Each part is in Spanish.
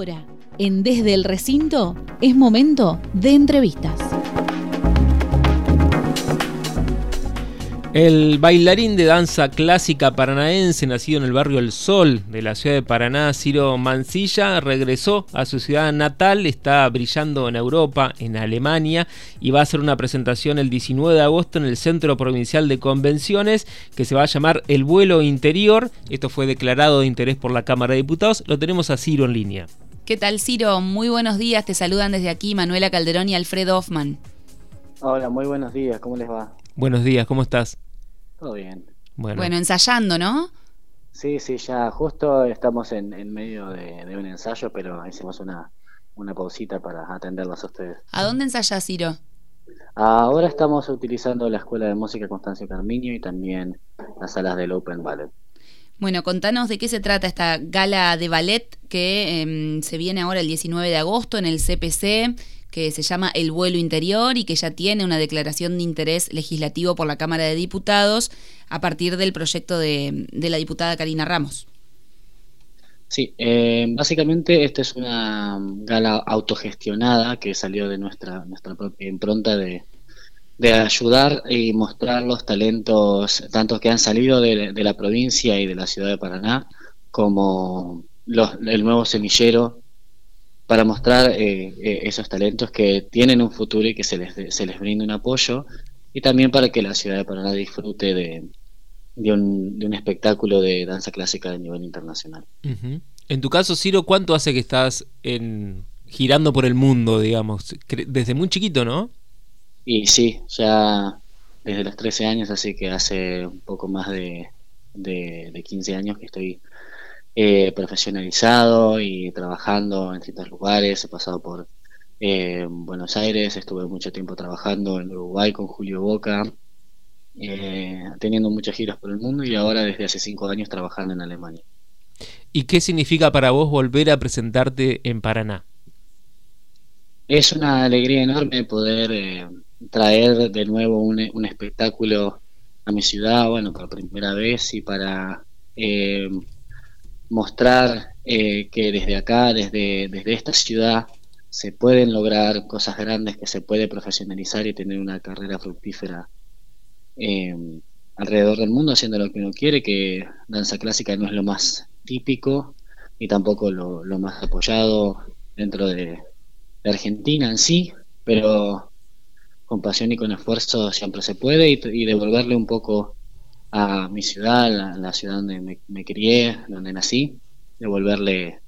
Ahora, en Desde el Recinto, es momento de entrevistas. El bailarín de danza clásica paranaense, nacido en el barrio El Sol de la ciudad de Paraná, Ciro Mancilla, regresó a su ciudad natal, está brillando en Europa, en Alemania, y va a hacer una presentación el 19 de agosto en el Centro Provincial de Convenciones, que se va a llamar El Vuelo Interior. Esto fue declarado de interés por la Cámara de Diputados. Lo tenemos a Ciro en línea. ¿Qué tal, Ciro? Muy buenos días. Te saludan desde aquí Manuela Calderón y Alfredo Hoffman. Hola, muy buenos días. ¿Cómo les va? Buenos días, ¿cómo estás? Todo bien. Bueno, ensayando, ¿no? Sí, sí, ya justo estamos en, medio de, un ensayo, pero hicimos una, una pausita para atenderlos a ustedes. ¿A dónde ensayas, Ciro? Ahora estamos utilizando la Escuela de Música Constancio Carmiño y también las salas del Open Ballet. Bueno, contanos de qué se trata esta gala de ballet que em, se viene ahora el 19 de agosto en el CPC que se llama El vuelo interior y que ya tiene una declaración de interés legislativo por la Cámara de Diputados a partir del proyecto de, la diputada Karina Ramos. Sí, eh, básicamente esta es una gala autogestionada que salió de nuestra, nuestra propia impronta de, ayudar y mostrar los talentos, tanto que han salido de, la provincia y de la ciudad de Paraná, como los, el nuevo semillero para mostrar eh, eh, esos talentos que tienen un futuro y que se les, se les brinde un apoyo y también para que la ciudad de Paraná disfrute de, de, un, espectáculo de danza clásica de nivel internacional. En tu caso, Ciro, ¿cuánto hace que estás en, girando por el mundo, digamos? Desde muy chiquito, ¿no? Y sí, ya desde los 13 años, así que hace un poco más de, de, de 15 años que estoy eh, profesionalizado y trabajando en distintos lugares. He pasado por eh, Buenos Aires, estuve mucho tiempo trabajando en Uruguay con Julio Boca, eh, teniendo muchas giras por el mundo y ahora desde hace cinco años trabajando en Alemania. ¿Y qué significa para vos volver a presentarte en Paraná? Es una alegría enorme poder traer de nuevo un, un, espectáculo a mi ciudad, bueno, por primera vez y para mostrar eh, que desde acá, desde, desde esta ciudad, se pueden lograr cosas grandes, que se puede profesionalizar y tener una carrera fructífera eh, alrededor del mundo haciendo lo que uno quiere, que danza clásica no es lo más típico y tampoco lo, más apoyado dentro de, Argentina en sí, pero con pasión y con esfuerzo siempre se puede y devolverle un poco a mi ciudad, la, ciudad donde me, crié, donde nací, devolverle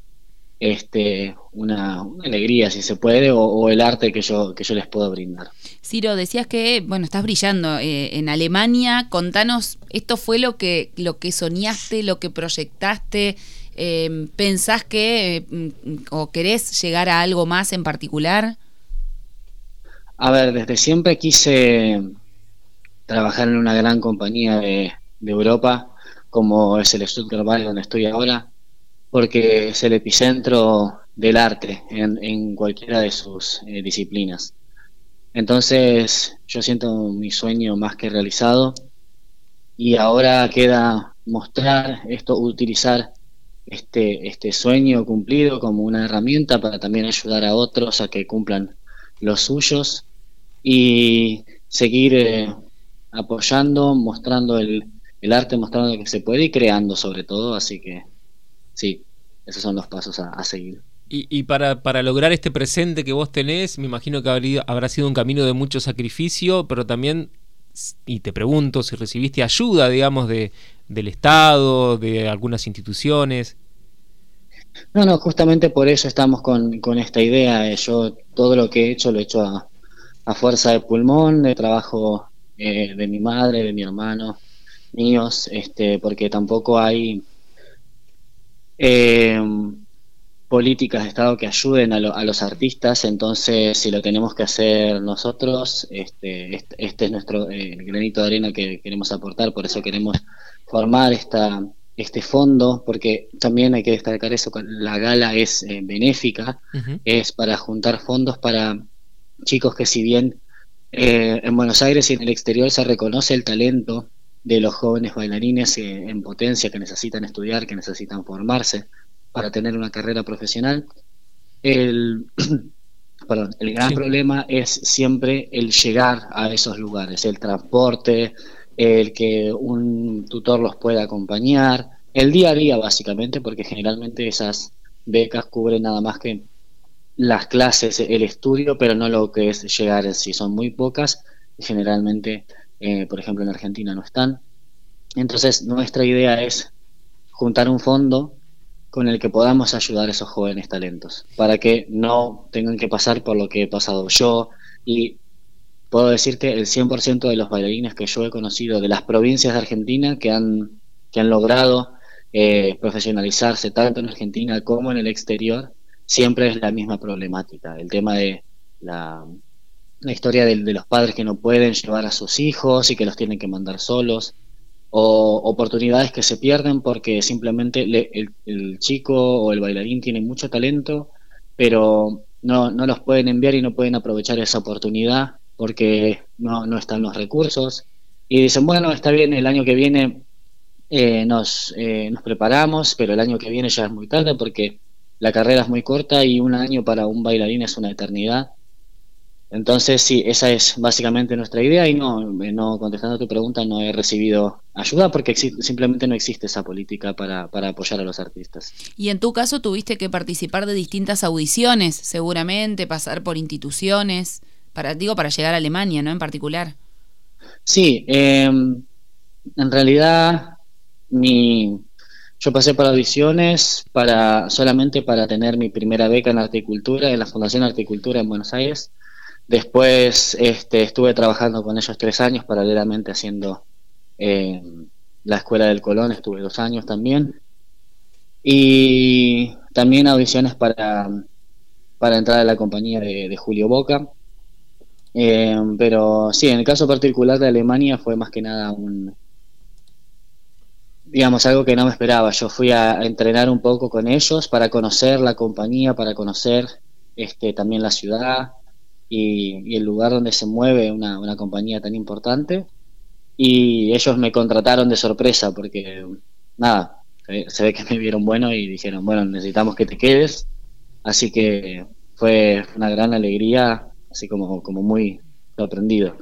este, una, alegría, si se puede, o, el arte que yo, que yo les puedo brindar. Ciro, decías que, bueno, estás brillando eh, en Alemania. Contanos, ¿esto fue lo que, lo que soñaste, lo que proyectaste? Eh, ¿Pensás que mm, o querés llegar a algo más en particular? A ver, desde siempre quise trabajar en una gran compañía de, Europa, como es el Stuttgart Ballet, donde estoy ahora, porque es el epicentro del arte en, cualquiera de sus eh, disciplinas. Entonces yo siento mi sueño más que realizado y ahora queda mostrar esto, utilizar este, este sueño cumplido como una herramienta para también ayudar a otros a que cumplan los suyos y seguir eh, apoyando, mostrando el, arte, mostrando que se puede y creando sobre todo, así que sí, esos son los pasos a, seguir. Y, para, para, lograr este presente que vos tenés, me imagino que habrá sido un camino de mucho sacrificio, pero también, y te pregunto si recibiste ayuda, digamos, de, del Estado, de algunas instituciones. No, no, justamente por eso estamos con, con esta idea. Yo todo lo que he hecho lo he hecho a, a fuerza de pulmón, de trabajo eh, de mi madre, de mi hermano, míos, este, porque tampoco hay eh, políticas de Estado que ayuden a, los artistas, entonces si lo tenemos que hacer nosotros, este, este, es nuestro eh, granito de arena que queremos aportar, por eso queremos formar esta, este fondo, porque también hay que destacar eso, la gala es benéfica, es para juntar fondos para chicos que si bien eh, en Buenos Aires y en el exterior se reconoce el talento de los jóvenes bailarines eh, en potencia que necesitan estudiar, que necesitan formarse para tener una carrera profesional. el, perdón, el gran problema es siempre el llegar a esos lugares, el transporte, el que un tutor los pueda acompañar, el día a día básicamente, porque generalmente esas becas cubren nada más que las clases, el estudio, pero no lo que es llegar en sí. Son muy pocas, generalmente, eh, por ejemplo, en Argentina no están. Entonces, nuestra idea es juntar un fondo con el que podamos ayudar a esos jóvenes talentos, para que no tengan que pasar por lo que he pasado yo. Y puedo decirte, el 100% de los bailarines que yo he conocido de las provincias de Argentina que han, que han logrado eh, profesionalizarse tanto en Argentina como en el exterior, siempre es la misma problemática. El tema de la, historia de, los padres que no pueden llevar a sus hijos y que los tienen que mandar solos, o oportunidades que se pierden porque simplemente el, chico o el bailarín tiene mucho talento, pero no, no los pueden enviar y no pueden aprovechar esa oportunidad porque no, no están los recursos. Y dicen, bueno, está bien, el año que viene eh, nos, eh, nos preparamos, pero el año que viene ya es muy tarde porque la carrera es muy corta y un año para un bailarín es una eternidad. Entonces, sí, esa es básicamente nuestra idea y no, no contestando a tu pregunta, no he recibido ayuda porque simplemente no existe esa política para, para, apoyar a los artistas. Y en tu caso tuviste que participar de distintas audiciones, seguramente, pasar por instituciones, para, digo, para llegar a Alemania, ¿no? En particular. Sí, em, en realidad mi, yo pasé por audiciones para, solamente para tener mi primera beca en articultura en la Fundación Articultura en Buenos Aires. Después este, estuve trabajando con ellos tres años, paralelamente haciendo eh, la Escuela del Colón, estuve dos años también. Y también audiciones para, para entrar a la compañía de, Julio Boca. Eh, pero sí, en el caso particular de Alemania fue más que nada un, digamos, algo que no me esperaba. Yo fui a entrenar un poco con ellos para conocer la compañía, para conocer este, también la ciudad y, el lugar donde se mueve una, una, compañía tan importante. Y ellos me contrataron de sorpresa porque, nada, se ve que me vieron bueno y dijeron, bueno, necesitamos que te quedes. Así que fue una gran alegría, así como, como muy sorprendido.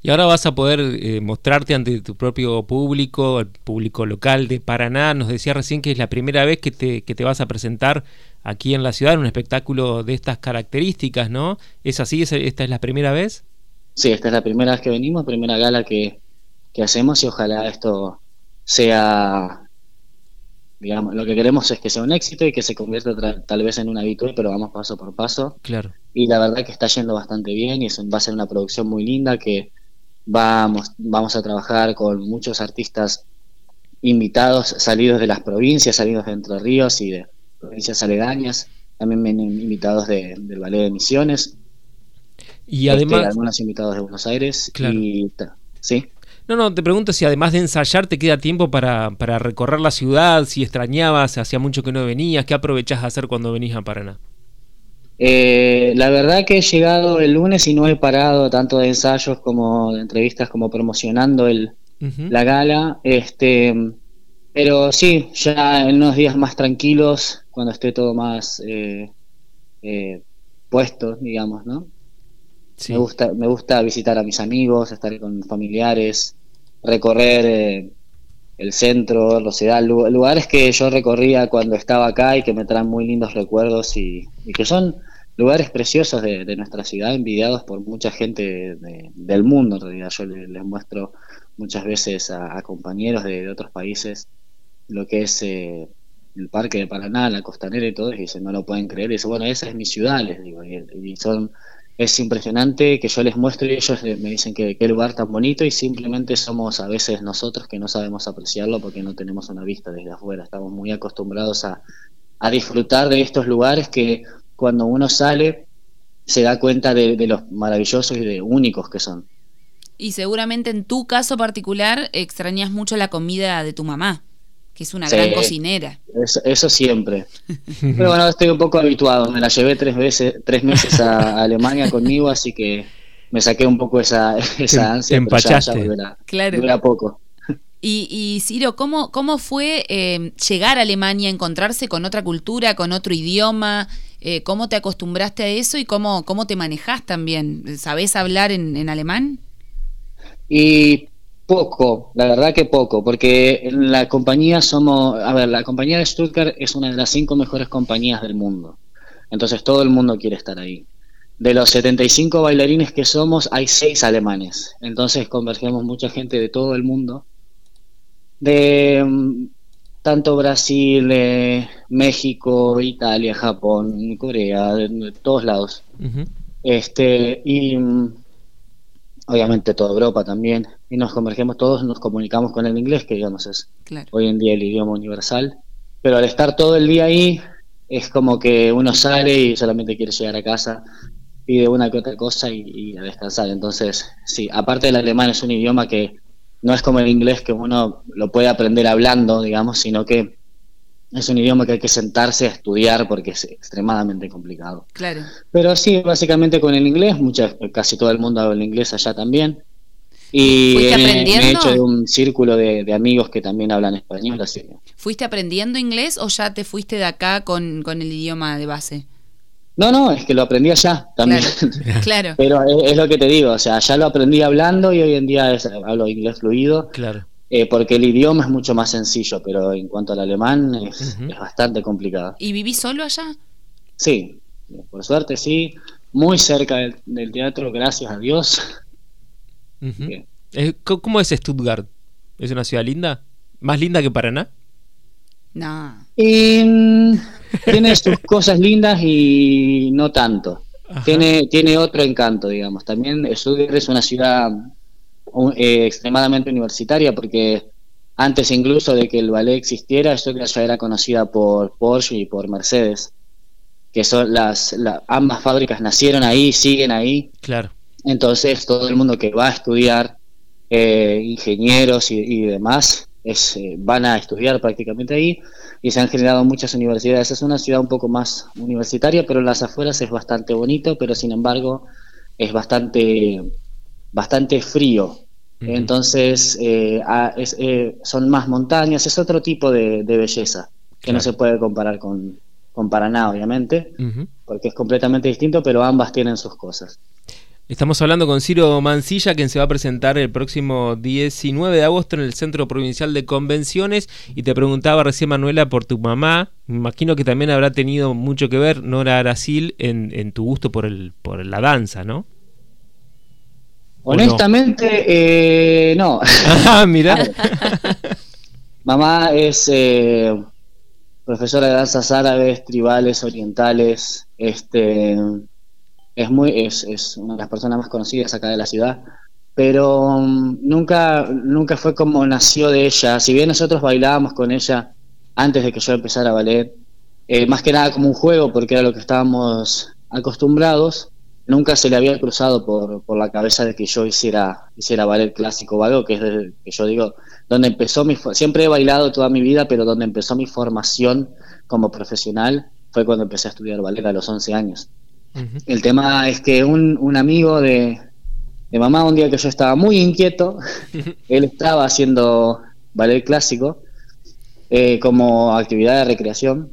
Y ahora vas a poder eh, mostrarte ante tu propio público, el público local de Paraná. Nos decía recién que es la primera vez que te, que te vas a presentar aquí en la ciudad en un espectáculo de estas características, ¿no? ¿Es así? ¿Esta es la primera vez? Sí, esta es la primera vez que venimos, primera gala que, que hacemos y ojalá esto sea, digamos, lo que queremos es que sea un éxito y que se convierta tal vez en un habitual, pero vamos paso por paso. Claro. Y la verdad que está yendo bastante bien y eso va a ser una producción muy linda que Vamos, vamos a trabajar con muchos artistas invitados salidos de las provincias, salidos de Entre Ríos y de provincias aledañas, también invitados de, del Ballet de Misiones. Y este, además... algunos invitados de Buenos Aires. Y, ¿Sí? No, no, te pregunto si además de ensayar te queda tiempo para, para recorrer la ciudad, si extrañabas, hacía mucho que no venías, ¿qué aprovechás a hacer cuando venís a Paraná? Eh, la verdad que he llegado el lunes y no he parado tanto de ensayos como de entrevistas como promocionando el, la gala. Este, pero sí, ya en unos días más tranquilos, cuando esté todo más eh, eh, puesto, digamos, ¿no? Me, gusta, me gusta visitar a mis amigos, estar con familiares, recorrer el centro, Rosedal, lugares que yo recorría cuando estaba acá y que me traen muy lindos recuerdos y que son lugares preciosos de, nuestra ciudad, envidiados por mucha gente del mundo, en realidad. Yo les, muestro muchas veces a, compañeros de, otros países lo que es eh, el Parque de Paraná, la costanera y todo, y dicen, no lo pueden creer. Y dicen, bueno, esa es mi ciudad, les digo. Y, son, es impresionante que yo les muestre y ellos me dicen que qué lugar tan bonito y simplemente somos a veces nosotros que no sabemos apreciarlo porque no tenemos una vista desde afuera. Estamos muy acostumbrados a, a disfrutar de estos lugares que cuando uno sale se da cuenta de, los maravillosos y de únicos que son. Y seguramente en tu caso particular extrañas mucho la comida de tu mamá, que es una gran cocinera. Eso, siempre. Pero bueno, estoy un poco habituado. Me la llevé tres veces, tres meses a, Alemania conmigo, así que me saqué un poco esa, esa ansia. empachaste. claro. poco. Y, y Ciro, ¿cómo, cómo fue eh, llegar a Alemania, encontrarse con otra cultura, con otro idioma? Eh, ¿Cómo te acostumbraste a eso y cómo, cómo te manejás también? ¿Sabés hablar en, en alemán? Y poco, la verdad que poco, porque en la compañía somos, a ver, la compañía de Stuttgart es una de las cinco mejores compañías del mundo. Entonces todo el mundo quiere estar ahí. De los 75 bailarines que somos, hay seis alemanes. Entonces convergemos mucha gente de todo el mundo. De mm, tanto Brasil, eh, México, Italia, Japón, Corea, de, todos lados. Este, y mm, obviamente toda Europa también. Y nos convergemos todos, nos comunicamos con el inglés, que digamos es hoy en día el idioma universal. Pero al estar todo el día ahí, es como que uno sale y solamente quiere llegar a casa pide una que otra cosa y, a descansar. Entonces, sí, aparte del alemán es un idioma que no es como el inglés que uno lo puede aprender hablando, digamos, sino que es un idioma que hay que sentarse a estudiar porque es extremadamente complicado. Claro. Pero sí, básicamente con el inglés, muchas, casi todo el mundo habla inglés allá también. Y me, he hecho de un círculo de, amigos que también hablan español. Así. ¿Fuiste aprendiendo inglés o ya te fuiste de acá con, con el idioma de base? No, no, es que lo aprendí allá también. Claro. Pero es, lo que te digo, o sea, ya lo aprendí hablando y hoy en día hablo inglés fluido. Claro. Eh, porque el idioma es mucho más sencillo, pero en cuanto al alemán es, bastante complicado. ¿Y viví solo allá? Sí, por suerte sí. Muy cerca del, teatro, gracias a Dios. ¿Cómo es Stuttgart? ¿Es una ciudad linda? ¿Más linda que Paraná? No. Tiene sus cosas lindas y no tanto. Tiene, tiene otro encanto, digamos. También Stuttgart es una ciudad eh, extremadamente universitaria porque antes incluso de que el ballet existiera, Stuttgart ya era conocida por Porsche y por Mercedes, que son las, ambas fábricas nacieron ahí, siguen ahí. Claro. Entonces todo el mundo que va a estudiar, eh, ingenieros y, demás, es, eh, van a estudiar prácticamente ahí y se han generado muchas universidades. Es una ciudad un poco más universitaria, pero en las afueras es bastante bonito, pero sin embargo es bastante, bastante frío. Entonces eh, eh, son más montañas, es otro tipo de, belleza que no se puede comparar con, con Paraná, obviamente, porque es completamente distinto, pero ambas tienen sus cosas. Estamos hablando con Ciro Mancilla, quien se va a presentar el próximo 19 de agosto en el Centro Provincial de Convenciones. Y te preguntaba recién, Manuela, por tu mamá. Me imagino que también habrá tenido mucho que ver, Nora Aracil, en, en tu gusto por, el, por la danza, ¿no? Honestamente, eh, no. Ah, mira. mamá es eh, profesora de danzas árabes, tribales, orientales. Este es muy es, es, una de las personas más conocidas acá de la ciudad pero um, nunca nunca fue como nació de ella. Si bien nosotros bailábamos con ella antes de que yo empezara a ballet eh, más que nada como un juego porque era lo que estábamos acostumbrados nunca se le había cruzado por, por la cabeza de que yo hiciera hiciera ballet clásico o algo que es que yo digo donde empezó mi siempre he bailado toda mi vida pero donde empezó mi formación como profesional fue cuando empecé a estudiar ballet a los 11 años el tema es que un, amigo de, mamá, un día que yo estaba muy inquieto, él estaba haciendo ballet clásico eh, como actividad de recreación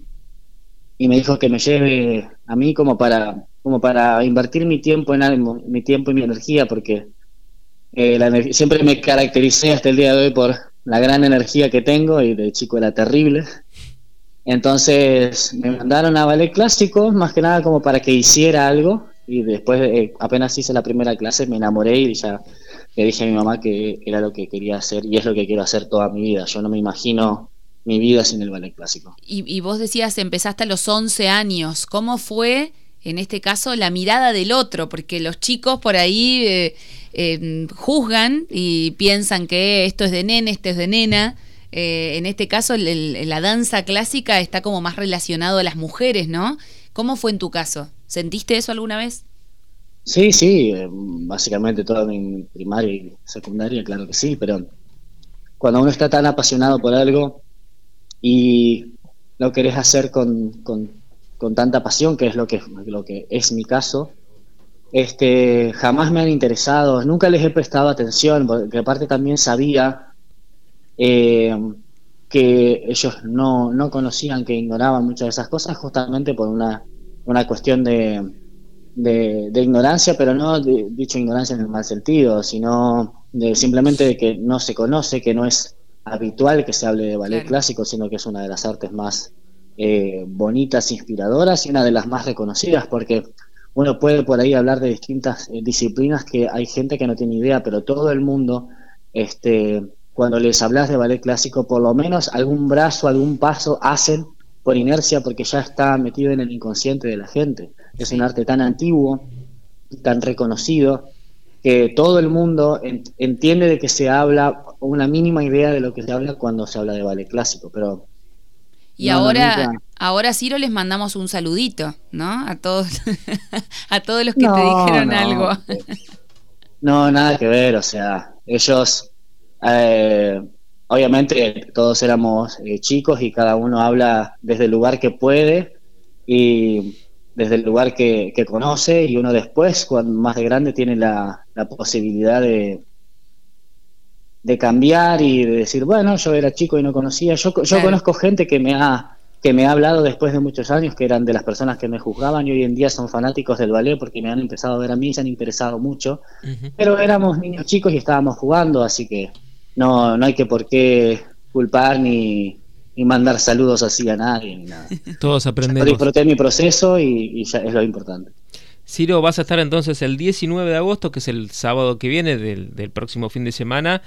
y me dijo que me lleve a mí como para como para invertir mi tiempo en algo, mi tiempo y mi energía porque eh, siempre me caractericé hasta el día de hoy por la gran energía que tengo y de chico era terrible entonces me mandaron a ballet clásico, más que nada como para que hiciera algo. Y después, eh, apenas hice la primera clase, me enamoré y ya le dije a mi mamá que era lo que quería hacer y es lo que quiero hacer toda mi vida. Yo no me imagino mi vida sin el ballet clásico. Y, vos decías, empezaste a los 11 años. ¿Cómo fue, en este caso, la mirada del otro? Porque los chicos por ahí eh, eh, juzgan y piensan que esto es de nene, esto es de nena. Eh, en este caso la danza clásica está como más relacionado a las mujeres, ¿no? ¿Cómo fue en tu caso? ¿Sentiste eso alguna vez? Sí, sí, eh, básicamente toda mi primaria y secundaria, claro que sí, pero cuando uno está tan apasionado por algo y lo querés hacer con, con, tanta pasión, que es lo que, lo que es mi caso, este, jamás me han interesado, nunca les he prestado atención, porque aparte también sabía eh, que ellos no, no conocían, que ignoraban muchas de esas cosas, justamente por una una cuestión de, de, ignorancia, pero no de, dicho ignorancia en el mal sentido, sino de simplemente de que no se conoce, que no es habitual que se hable de ballet clásico, sino que es una de las artes más eh, bonitas, inspiradoras y una de las más reconocidas, porque uno puede por ahí hablar de distintas eh, disciplinas que hay gente que no tiene idea, pero todo el mundo, este, cuando les hablas de ballet clásico, por lo menos algún brazo, algún paso hacen por inercia porque ya está metido en el inconsciente de la gente. Es un arte tan antiguo, tan reconocido, que todo el mundo entiende de que se habla, una mínima idea de lo que se habla cuando se habla de ballet clásico, pero... Y ahora, ahora Ciro les mandamos un saludito, ¿no? A todos, a todos los que te dijeron algo. no, nada que ver, o sea, ellos, eh, obviamente todos éramos eh, chicos y cada uno habla desde el lugar que puede y desde el lugar que, conoce y uno después, cuando más de grande, tiene la, posibilidad de, de cambiar y de decir, bueno, yo era chico y no conocía. Yo, yo conozco gente que me ha que me ha hablado después de muchos años, que eran de las personas que me juzgaban y hoy en día son fanáticos del ballet porque me han empezado a ver a mí y se han interesado mucho. Pero éramos niños chicos y estábamos jugando, así que no, no hay que por qué culpar ni, y mandar saludos así a nadie ni nada. Todos aprendemos. disfruté mi proceso y, ya es lo importante. Ciro, vas a estar entonces el 19 de agosto, que es el sábado que viene del, próximo fin de semana,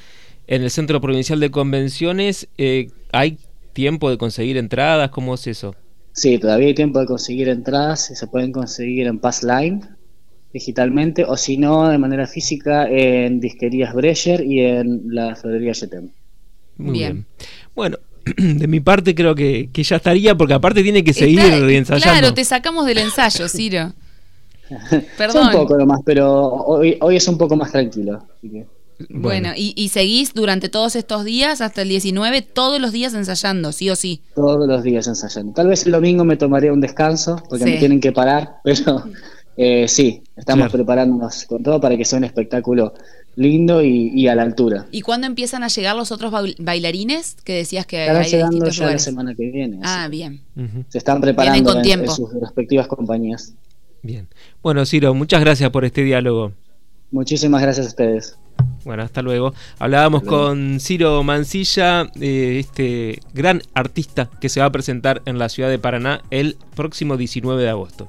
en el Centro Provincial de Convenciones. Eh, ¿Hay tiempo de conseguir entradas? ¿Cómo es eso? Sí, todavía hay tiempo de conseguir entradas. Se pueden conseguir en Passline digitalmente o si no de manera física en Disquerías Brecher y en la Florería Yetem. Muy bien. Bueno, de mi parte creo que, ya estaría, porque aparte tiene que seguir ensayando. Claro, te sacamos del ensayo, Ciro. Perdón. un poco nomás, pero hoy, hoy es un poco más tranquilo. Bueno, y, seguís durante todos estos días, hasta el 19, todos los días ensayando, sí o sí. Todos los días ensayando. Tal vez el domingo me tomaría un descanso, porque me tienen que parar, pero eh, sí, estamos preparándonos con todo para que sea un espectáculo lindo y, a la altura. ¿Y cuándo empiezan a llegar los otros bailarines que decías que Estarán hay llegando ya la semana que viene. Ah, bien. Se están preparando en, sus respectivas compañías. Bien. Bueno, Ciro, muchas gracias por este diálogo. Muchísimas gracias a ustedes. Bueno, hasta luego. Hablábamos con Ciro Mancilla, eh, este gran artista que se va a presentar en la ciudad de Paraná el próximo 19 de agosto.